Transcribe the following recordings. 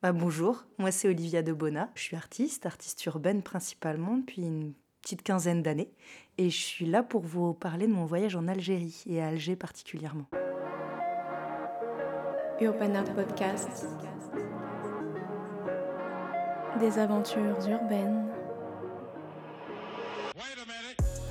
Bah, bonjour, moi c'est Olivia Debona. Je suis artiste, artiste urbaine principalement depuis une petite quinzaine d'années. Et je suis là pour vous parler de mon voyage en Algérie et à Alger particulièrement. Urban Art Podcast. Des aventures urbaines.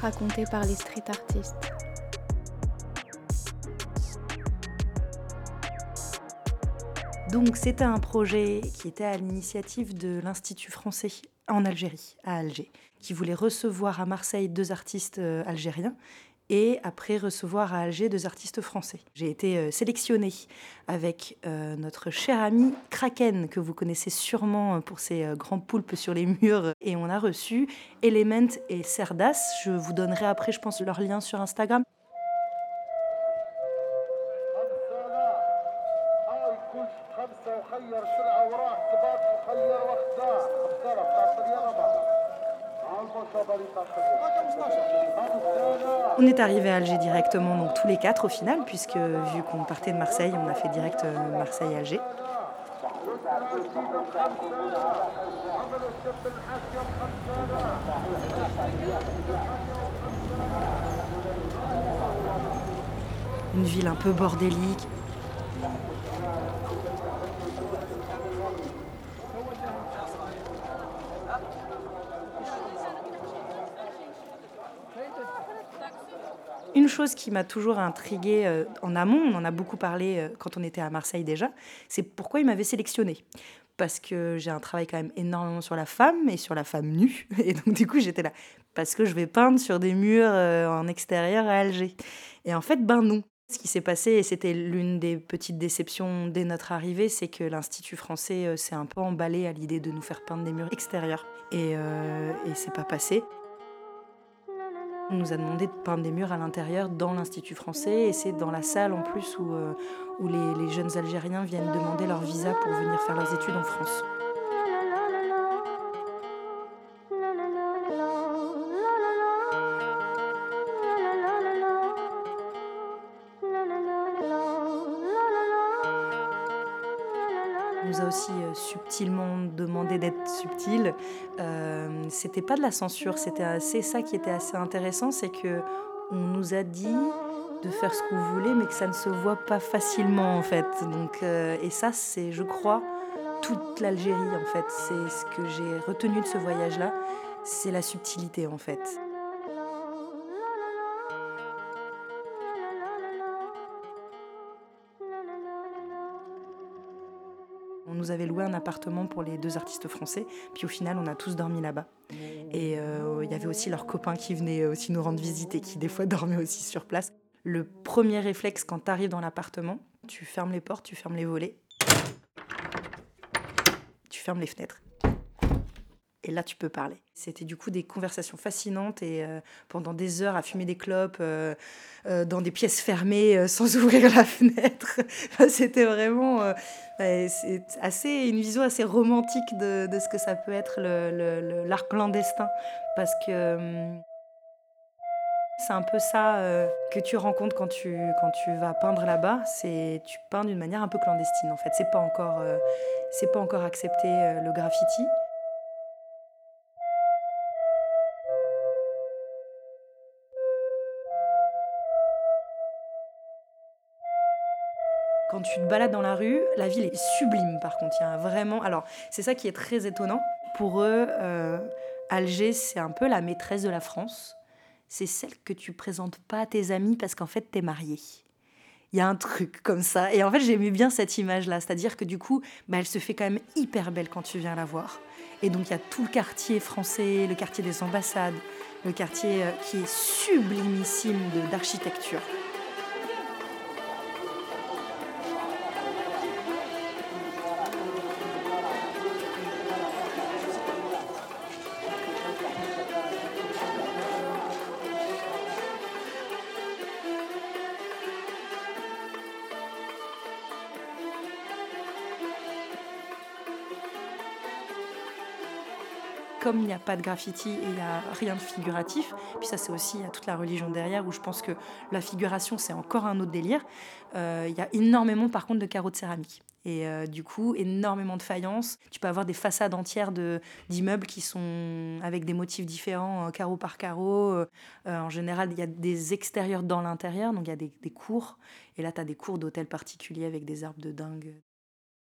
Racontées par les street artistes. Donc c'était un projet qui était à l'initiative de l'Institut français en Algérie, à Alger, qui voulait recevoir à Marseille deux artistes euh, algériens et après recevoir à Alger deux artistes français. J'ai été euh, sélectionnée avec euh, notre cher ami Kraken, que vous connaissez sûrement pour ses grands poulpes sur les murs, et on a reçu Element et Cerdas. Je vous donnerai après, je pense, leur lien sur Instagram. On est arrivé à Alger directement, donc tous les quatre au final, puisque vu qu'on partait de Marseille, on a fait direct euh, Marseille-Alger. Une ville un peu bordélique, Une chose qui m'a toujours intriguée euh, en amont, on en a beaucoup parlé euh, quand on était à Marseille déjà, c'est pourquoi il m'avait sélectionné. Parce que j'ai un travail quand même énormément sur la femme et sur la femme nue. Et donc du coup j'étais là. Parce que je vais peindre sur des murs euh, en extérieur à Alger. Et en fait, ben non. Ce qui s'est passé, et c'était l'une des petites déceptions dès notre arrivée, c'est que l'Institut français s'est un peu emballé à l'idée de nous faire peindre des murs extérieurs. Et, et c'est pas passé. On nous a demandé de peindre des murs à l'intérieur dans l'Institut français et c'est dans la salle en plus où, euh, les jeunes Algériens viennent demander leur visa pour venir faire leurs études en France. Nous a aussi euh, subtilement demandé d'être subtil. Euh, c'était pas de la censure, c'était assez ça qui était assez intéressant, c'est que on nous a dit de faire ce qu'on voulait, mais que ça ne se voit pas facilement en fait. Donc, euh, et ça, c'est, je crois, toute l'Algérie en fait. C'est ce que j'ai retenu de ce voyage-là, c'est la subtilité en fait. Nous avait loué un appartement pour les deux artistes français, puis au final, on a tous dormi là-bas. Et euh, il y avait aussi leurs copains qui venaient aussi nous rendre visite et qui, des fois, dormaient aussi sur place. Le premier réflexe quand tu arrives dans l'appartement, tu fermes les portes, tu fermes les volets, tu fermes les fenêtres. Et là, tu peux parler. C'était du coup des conversations fascinantes et euh, pendant des heures à fumer des clopes euh, euh, dans des pièces fermées sans ouvrir la fenêtre. C'était vraiment assez une vision assez romantique de, de, ce que ça peut être l'art clandestin parce que hum, c'est un peu ça que tu rencontres quand tu, quand tu vas peindre là-bas. Tu peins d'une manière un peu clandestine en fait. C'est pas encore pas encore accepté le graffiti. Tu te balades dans la rue, la ville est sublime par contre. Il y a vraiment. Alors, c'est ça qui est très étonnant. Pour eux, euh, Alger, c'est un peu la maîtresse de la France. C'est celle que tu présentes pas à tes amis parce qu'en fait, t'es marié. Il y a un truc comme ça. Et en fait, j'aimais bien cette image-là. C'est-à-dire que du coup, bah, elle se fait quand même hyper belle quand tu viens la voir. Et donc, il y a tout le quartier français, le quartier des ambassades, le quartier euh, qui est sublimissime d'architecture. Comme il n'y a pas de graffiti et il n'y a rien de figuratif, puis ça c'est aussi, il y a toute la religion derrière où je pense que la figuration c'est encore un autre délire, euh, il y a énormément par contre de carreaux de céramique. Et euh, du coup, énormément de faïence. Tu peux avoir des façades entières d'immeubles qui sont avec des motifs différents, euh, carreau par carreau. Euh, en général, il y a des extérieurs dans l'intérieur, donc il y a des, des cours. Et là, tu as des cours d'hôtels particuliers avec des arbres de dingue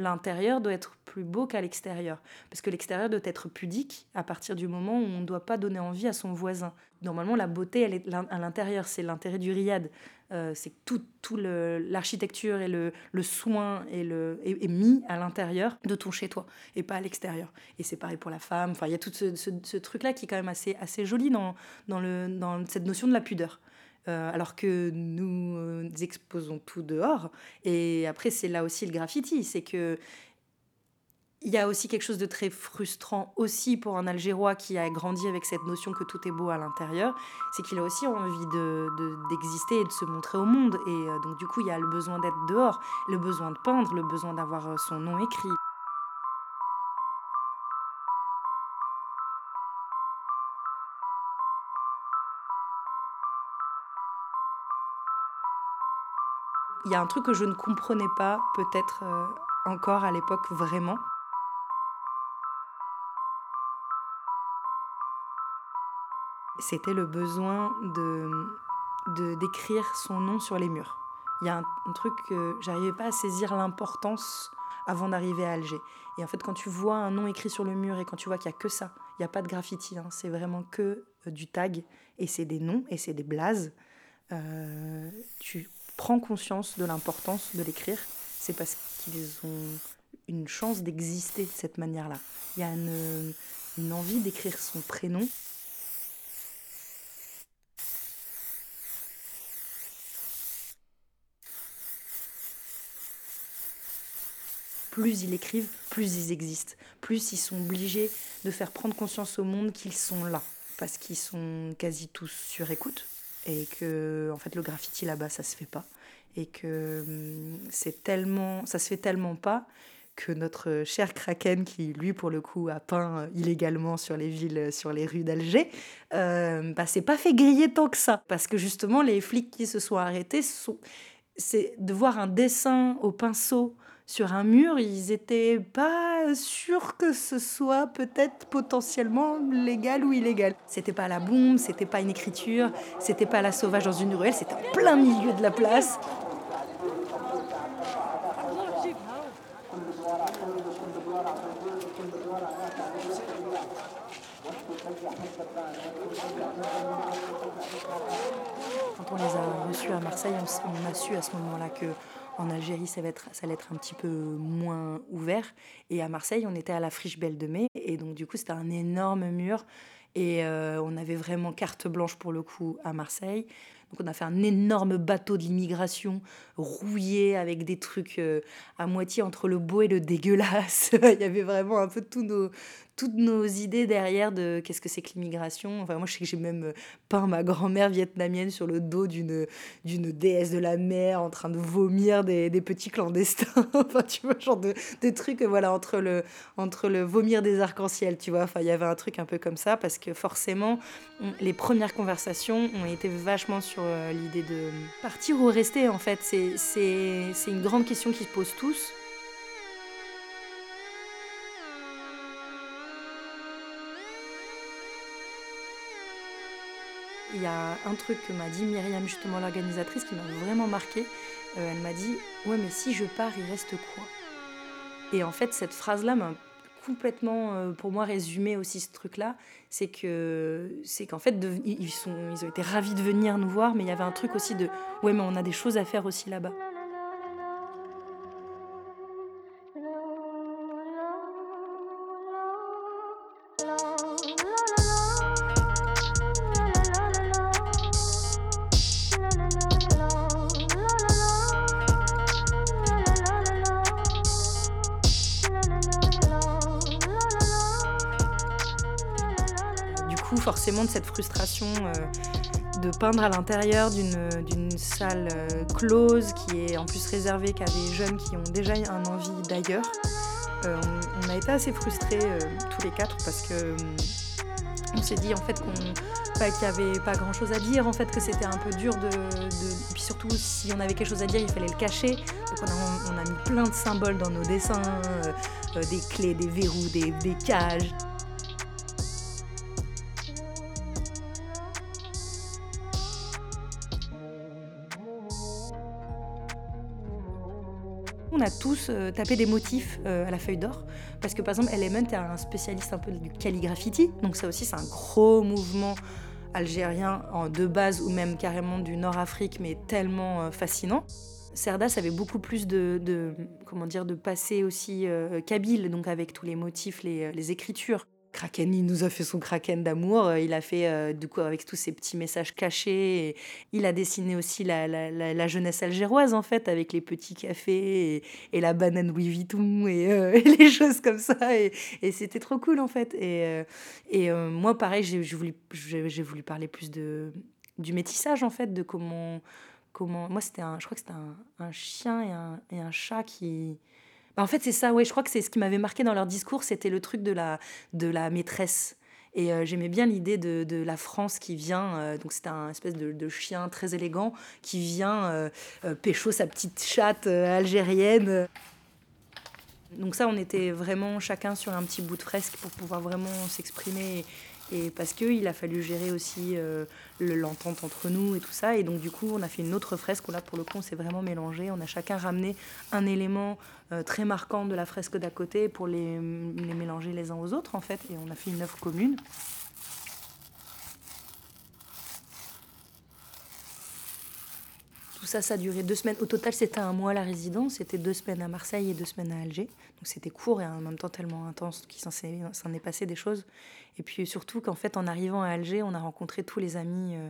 l'intérieur doit être plus beau qu'à l'extérieur. Parce que l'extérieur doit être pudique à partir du moment où on ne doit pas donner envie à son voisin. Normalement, la beauté, elle est à l'intérieur. C'est l'intérêt du riad. Euh, c'est tout, tout l'architecture et le, le, soin et le, est, mis à l'intérieur de ton chez-toi et pas à l'extérieur. Et c'est pareil pour la femme. Enfin, il y a tout ce, ce, truc-là qui est quand même assez, assez joli dans, dans, le, dans cette notion de la pudeur. Euh, alors que nous euh, exposons tout dehors. Et après, c'est là aussi le graffiti, c'est que il y a aussi quelque chose de très frustrant aussi pour un Algérois qui a grandi avec cette notion que tout est beau à l'intérieur, c'est qu'il a aussi envie d'exister de, et de se montrer au monde. Et euh, donc du coup, il y a le besoin d'être dehors, le besoin de peindre, le besoin d'avoir son nom écrit. Il y a un truc que je ne comprenais pas peut-être euh, encore à l'époque vraiment. C'était le besoin de d'écrire son nom sur les murs. Il y a un, truc que j'arrivais pas à saisir l'importance avant d'arriver à Alger. Et en fait, quand tu vois un nom écrit sur le mur et quand tu vois qu'il n'y a que ça, il n'y a pas de graffiti, hein, c'est vraiment que euh, du tag et c'est des noms et c'est des blazes, euh, tu prends conscience de l'importance de l'écrire, c'est parce qu'ils ont une chance d'exister de cette manière-là. Il y a une, envie d'écrire son prénom. Plus ils écrivent, plus ils existent. Plus ils sont obligés de faire prendre conscience au monde qu'ils sont là. Parce qu'ils sont quasi tous sur écoute et que en fait le graffiti là-bas ça se fait pas et que hum, c'est tellement ça se fait tellement pas que notre cher Kraken, qui lui pour le coup a peint euh, illégalement sur les villes, euh, sur les rues d'Alger, euh, bah, c'est pas fait griller tant que ça. Parce que justement, les flics qui se sont arrêtés, c'est de voir un dessin au pinceau sur un mur, ils étaient pas sûrs que ce soit peut-être potentiellement légal ou illégal. C'était pas la bombe, c'était pas une écriture, c'était pas la sauvage dans une ruelle, c'était en plein milieu de la place. Quand on les a reçus à Marseille, on, a su à ce moment-là que en Algérie, ça, va être, ça allait être un petit peu moins ouvert. Et à Marseille, on était à la Friche Belle de Mai. Et donc, du coup, c'était un énorme mur. Et euh, on avait vraiment carte blanche pour le coup à Marseille. Donc on a fait un énorme bateau de l'immigration rouillé avec des trucs euh, à moitié entre le beau et le dégueulasse. Il y avait vraiment un peu tous nos, toutes nos idées derrière de qu'est-ce que c'est que l'immigration. Enfin, moi, je sais que j'ai même euh, peint ma grand-mère vietnamienne sur le dos d'une, d'une déesse de la mer en train de vomir des, des petits clandestins. enfin, tu vois, genre de, des trucs, voilà, entre le, entre le vomir des arcs-en-ciel, tu vois. Enfin, il y avait un truc un peu comme ça parce que forcément, les premières conversations ont été vachement sur euh, l'idée de partir ou rester, en fait. C'est, c'est, c'est une grande question qui se pose tous. Il y a un truc que m'a dit Myriam, justement l'organisatrice, qui m'a vraiment marqué. Euh, elle m'a dit Ouais, mais si je pars, il reste quoi? Et en fait, cette phrase-là m'a complètement, euh, pour moi, résumé aussi ce truc-là. C'est que c'est qu'en fait, ils, ils ont été ravis de venir nous voir, mais il y avait un truc aussi de Ouais, mais on a des choses à faire aussi là-bas. De cette frustration euh, de peindre à l'intérieur d'une salle euh, close qui est en plus réservée qu'à des jeunes qui ont déjà un envie d'ailleurs. Euh, on, a été assez frustrés tous les quatre parce que On s'est dit en fait qu'on qu'il n'y avait pas grand chose à dire, en fait que c'était un peu dur de, Puis surtout, si on avait quelque chose à dire, il fallait le cacher. Donc on a, mis plein de symboles dans nos dessins, des clés, des verrous, des cages. On a tous euh, tapé des motifs euh, à la feuille d'or parce que par exemple Element est un spécialiste un peu du calligraphie, donc ça aussi c'est un gros mouvement algérien en de base ou même carrément du Nord-Afrique mais tellement euh, fascinant. Cerdas avait beaucoup plus de, comment dire de passé aussi kabyle donc avec tous les motifs, les écritures. Kraken, il nous a fait son Kraken d'amour. Euh, il a fait, euh, du coup, avec tous ces petits messages cachés. il a dessiné aussi la, jeunesse algéroise, en fait, avec les petits cafés et, la banane Louis Vuitton et, euh, les choses comme ça. Et, c'était trop cool, en fait. Et, et moi, pareil, j'ai voulu, parler plus de, du métissage, en fait, de comment. comment moi, c'était un, je crois que c'était un, chien et un, et chat qui en fait, c'est ça, ouais, je crois que c'est ce qui m'avait marqué dans leur discours, c'était le truc de la, de la maîtresse. Et euh, j'aimais bien l'idée de, de, la France qui vient, euh, donc c'est un espèce de, de, chien très élégant, qui vient euh, pécho sa petite chatte algérienne. Donc ça, on était vraiment chacun sur un petit bout de fresque pour pouvoir vraiment s'exprimer et parce qu'il a fallu gérer aussi euh, l'entente entre nous et tout ça. Et donc, du coup, on a fait une autre fresque où là, pour le coup, on s'est vraiment mélangé. On a chacun ramené un élément euh, très marquant de la fresque d'à côté pour les, les mélanger les uns aux autres, en fait. Et on a fait une œuvre commune. Tout ça, ça a duré deux semaines. Au total, c'était un mois la résidence. C'était deux semaines à Marseille et deux semaines à Alger. Donc c'était court et en même temps tellement intense qu'il s'en est passé des choses. Et puis surtout qu'en fait, en arrivant à Alger, on a rencontré tous les amis euh,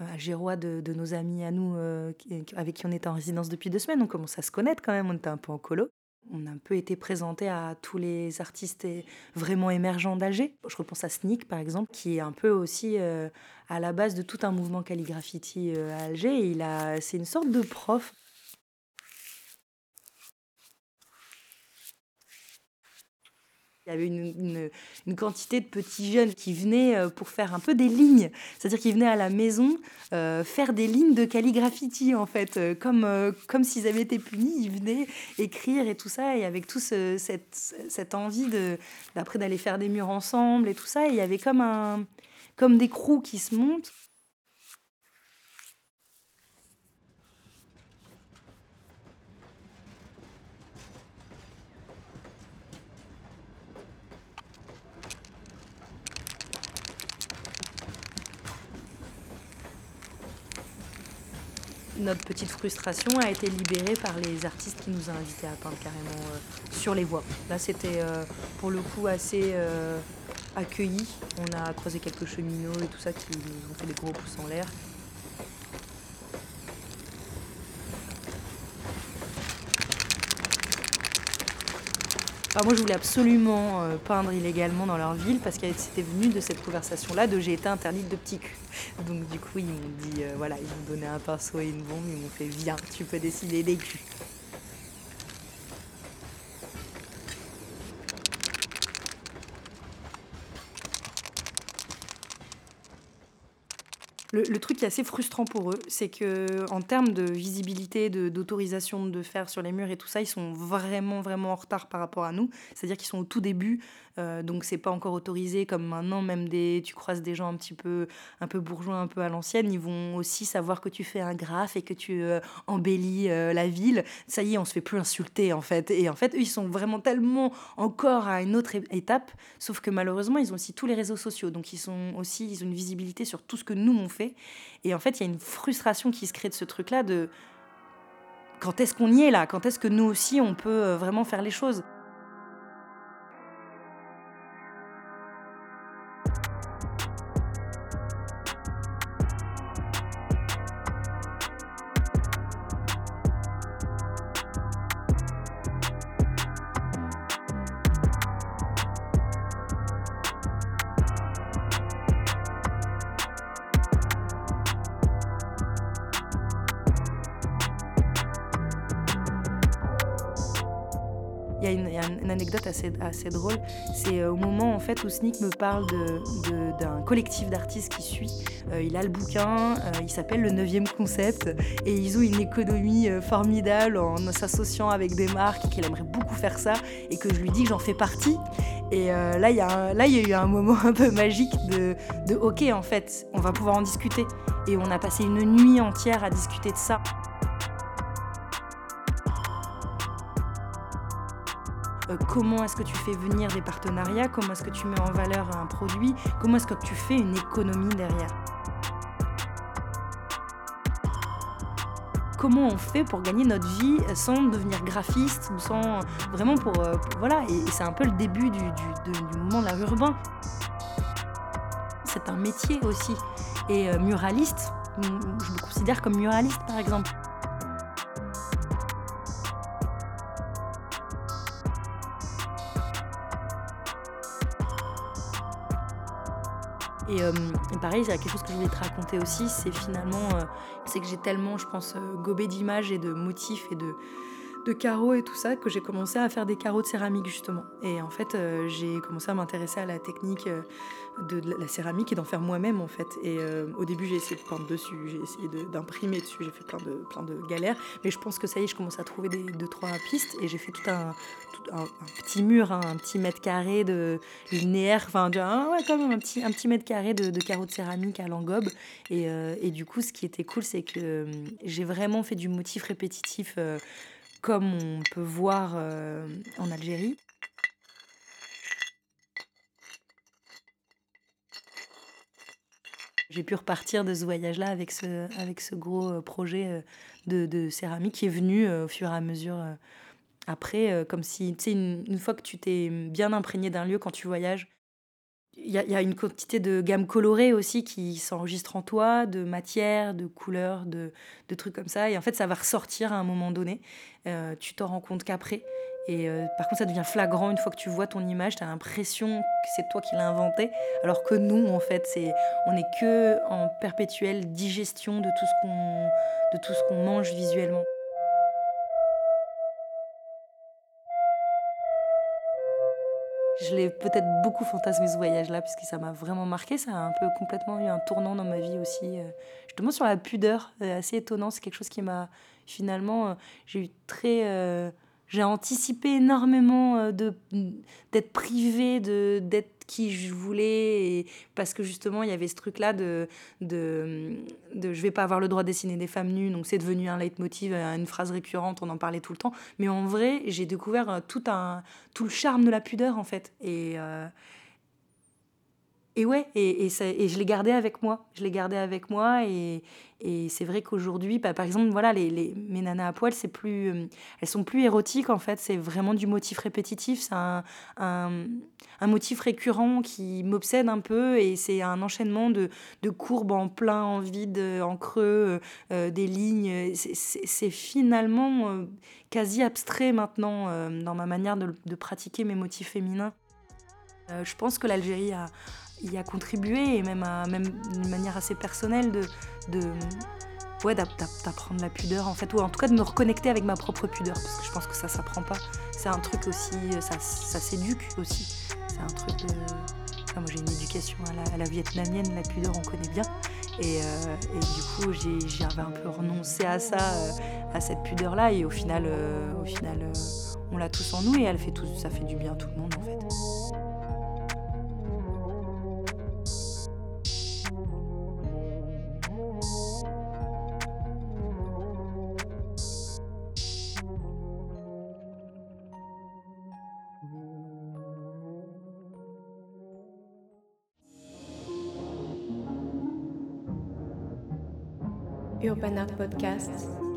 euh, algérois de, nos amis à nous, euh, avec qui on était en résidence depuis deux semaines. On commence à se connaître quand même, on était un peu en colo. On a un peu été présenté à tous les artistes vraiment émergents d'Alger. Je repense à Sneak, par exemple, qui est un peu aussi à la base de tout un mouvement calligraphiti à Alger. Il a, c'est une sorte de prof Il y avait une, une, quantité de petits jeunes qui venaient euh, pour faire un peu des lignes. C'est-à-dire qu'ils venaient à la maison euh, faire des lignes de calligraphie, en fait. Euh, comme, comme s'ils avaient été punis, ils venaient écrire et tout ça. Et avec tout cette, cette envie d'après d'aller faire des murs ensemble et tout ça, il y avait comme, un, comme des crews qui se montent. Notre petite frustration a été libérée par les artistes qui nous ont invités à peindre carrément euh, sur les voies. Là, c'était euh, pour le coup assez euh, accueilli. On a croisé quelques cheminots et tout ça qui nous ont fait des gros pouces en l'air. Moi, je voulais absolument euh, peindre illégalement dans leur ville parce que c'était venu de cette conversation-là de j'ai été interdite de petit cul. Donc, du coup, ils m'ont dit, euh, voilà, ils m'ont donné un pinceau et une bombe, ils m'ont fait, viens, tu peux dessiner des culs. Le, truc qui est assez frustrant pour eux, c'est que en termes de visibilité, d'autorisation de, de, faire sur les murs et tout ça, ils sont vraiment vraiment en retard par rapport à nous. C'est-à-dire qu'ils sont au tout début euh, donc c'est pas encore autorisé comme maintenant même des tu croises des gens un petit peu un peu bourgeois un peu à l'ancienne ils vont aussi savoir que tu fais un graphe et que tu euh, embellis euh, la ville. Ça y est on se fait plus insulter en fait. Et en fait eux ils sont vraiment tellement encore à une autre étape sauf que malheureusement ils ont aussi tous les réseaux sociaux. Donc ils sont aussi ils ont une visibilité sur tout ce que nous on fait. Et en fait il y a une frustration qui se crée de ce truc là de quand est-ce qu'on y est là? Quand est-ce que nous aussi on peut vraiment faire les choses? A, une, anecdote assez, drôle. C'est au moment en fait où Sneak me parle d'un collectif d'artistes qui suit. il a le bouquin, il s'appelle Le 9 concept et ils ont une économie formidable en s'associant avec des marques et qu'il aimerait beaucoup faire ça et que je lui dis que j'en fais partie. Et là, il y, a là, il y a eu un moment un peu magique de, de OK, en fait, on va pouvoir en discuter. Et on a passé une nuit entière à discuter de ça. Comment est-ce que tu fais venir des partenariats, comment est-ce que tu mets en valeur un produit, comment est-ce que tu fais une économie derrière? Comment on fait pour gagner notre vie sans devenir graphiste sans vraiment pour, euh, voilà et, c'est un peu le début du, mouvement de l'art urbain. C'est un métier aussi et euh, muraliste, je me considère comme muraliste par exemple. Et, euh, pareil, il quelque chose que je voulais te raconter aussi, c'est finalement, euh, c'est que j'ai tellement, je pense, euh, gobé d'images et de motifs et de, de carreaux et tout ça que j'ai commencé à faire des carreaux de céramique justement. Et en fait, euh, j'ai commencé à m'intéresser à la technique euh, de, la céramique et d'en faire moi-même en fait. Et euh, au début, j'ai essayé de peindre dessus, j'ai essayé d'imprimer dessus, j'ai fait plein de, de galères. Mais je pense que ça y est, je commence à trouver des deux trois pistes et j'ai fait tout un, petit mur, hein, un petit mètre carré de linéaire, enfin un petit, un petit mètre carré de, carreaux de céramique à l'engobe. Et, du coup, ce qui était cool, c'est que j'ai vraiment fait du motif répétitif comme on peut voir euh, en Algérie. J'ai pu repartir de ce voyage-là avec ce, avec ce gros euh, projet euh, de, de céramique qui est venu au fur et à mesure après, comme si, tu sais, une, une, fois que tu t'es bien imprégné d'un lieu quand tu voyages, il y, a une quantité de gammes colorées aussi qui s'enregistrent en toi, de matières, de couleurs, de, de, trucs comme ça. Et en fait, ça va ressortir à un moment donné. Euh, tu t'en rends compte qu'après. Et euh, par contre, ça devient flagrant une fois que tu vois ton image, tu as l'impression que c'est toi qui l'as inventé, alors que nous, en fait, c'est on n'est que en perpétuelle digestion de tout ce qu'on mange visuellement. Je l'ai peut-être beaucoup fantasmé ce voyage-là, puisque ça m'a vraiment marqué. Ça a un peu complètement eu un tournant dans ma vie aussi. Euh, justement sur la pudeur, euh, assez étonnant. C'est quelque chose qui m'a finalement. Euh, j'ai eu très. J'ai anticipé énormément de d'être privée, de d'être qui je voulais, parce que justement, il y avait ce truc-là de, de, de je vais pas avoir le droit de dessiner des femmes nues, donc c'est devenu un leitmotiv, euh, une phrase récurrente, on en parlait tout le temps. Mais en vrai, j'ai découvert euh, tout, un, tout le charme de la pudeur, en fait. Et, euh, et ouais, et, et, et je l'ai gardé avec moi. Je l'ai gardé avec moi et, et c'est vrai qu'aujourd'hui, bah, par exemple, voilà, les, les, mes nanas à poil, c'est plus, euh, elles sont plus érotiques en fait. C'est vraiment du motif répétitif. C'est un, un, motif récurrent qui m'obsède un peu et c'est un enchaînement de, de, courbes en plein, en vide, en creux, euh, euh des lignes. C'est finalement euh, quasi abstrait maintenant dans ma manière de, de, pratiquer mes motifs féminins. je pense que l'Algérie a y a contribué et même, à, même d'une manière assez personnelle de, de ouais, d'apprendre la pudeur en fait, ou en tout cas de me reconnecter avec ma propre pudeur parce que je pense que ça s'apprend pas. C'est un truc aussi, ça, ça s'éduque aussi. C'est un truc de. moi j'ai une éducation à la, vietnamienne, la pudeur on connaît bien. Et, euh, et du coup j'avais un peu renoncé à ça, euh, à cette pudeur là et au final, euh, au final on l'a tous en nous et elle fait tout, ça fait du bien à tout le monde en fait. Urban Art Podcast.